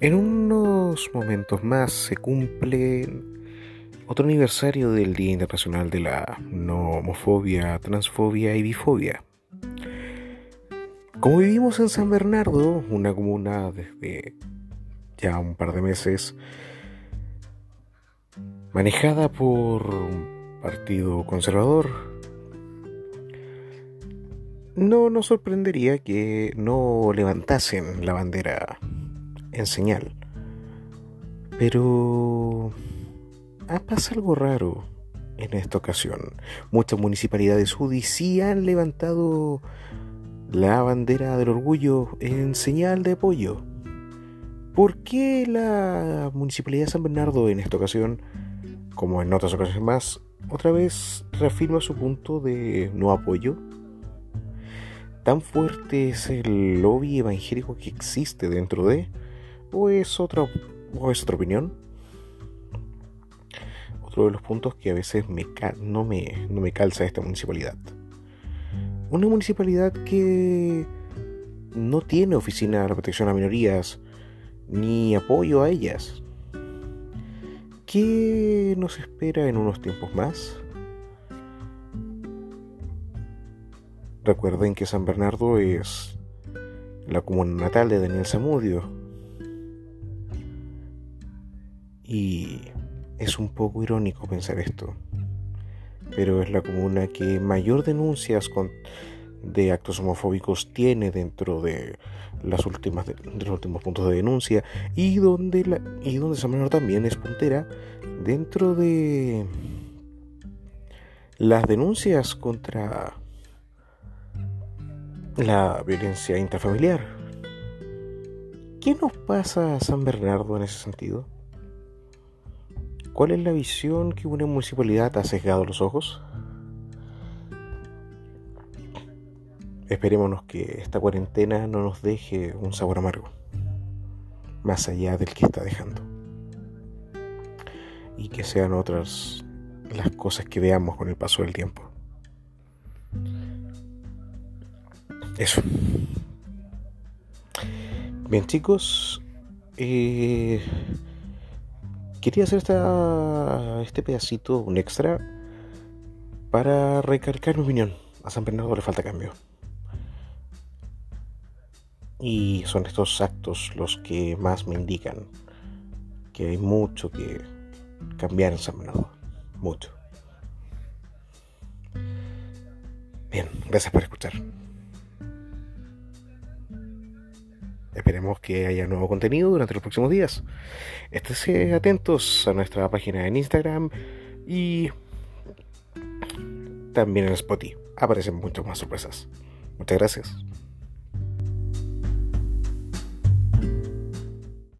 En unos momentos más se cumple otro aniversario del Día Internacional de la No Homofobia, Transfobia y Bifobia. Como vivimos en San Bernardo, una comuna desde ya un par de meses, manejada por un partido conservador, no nos sorprendería que no levantasen la bandera en señal. Pero ha pasado algo raro en esta ocasión. Muchas municipalidades UDI han levantado la bandera del orgullo en señal de apoyo. ¿Por qué la Municipalidad de San Bernardo en esta ocasión, como en otras ocasiones más, otra vez reafirma su punto de no apoyo? ¿Tan fuerte es el lobby evangélico que existe dentro de? ¿O es otra, o es otra opinión? Otro de los puntos que a veces me, no, me, no me calza esta municipalidad. Una municipalidad que no tiene oficina de protección a minorías ni apoyo a ellas. ¿Qué nos espera en unos tiempos más? Recuerden que San Bernardo es la comuna natal de Daniel Zamudio, Y es un poco irónico pensar esto, pero es la comuna que mayor denuncias de actos homofóbicos tiene dentro de las últimas los últimos puntos de denuncia y donde y donde San Bernardo también es puntera dentro de las denuncias contra la violencia intrafamiliar. ¿Qué nos pasa a San Bernardo en ese sentido? ¿Cuál es la visión que una municipalidad ha sesgado los ojos? Esperémonos que esta cuarentena no nos deje un sabor amargo, más allá del que está dejando. Y que sean otras las cosas que veamos con el paso del tiempo. Eso. Bien chicos, eh, quería hacer este pedacito, un extra, para recalcar mi opinión. A San Bernardo le falta cambio. Y son estos actos los que más me indican que hay mucho que cambiar en San Bernardo. Mucho. Bien, gracias por escuchar. Esperemos que haya nuevo contenido durante los próximos días. Esténse atentos a nuestra página en Instagram y también en Spotify. Aparecen muchas más sorpresas. Muchas gracias.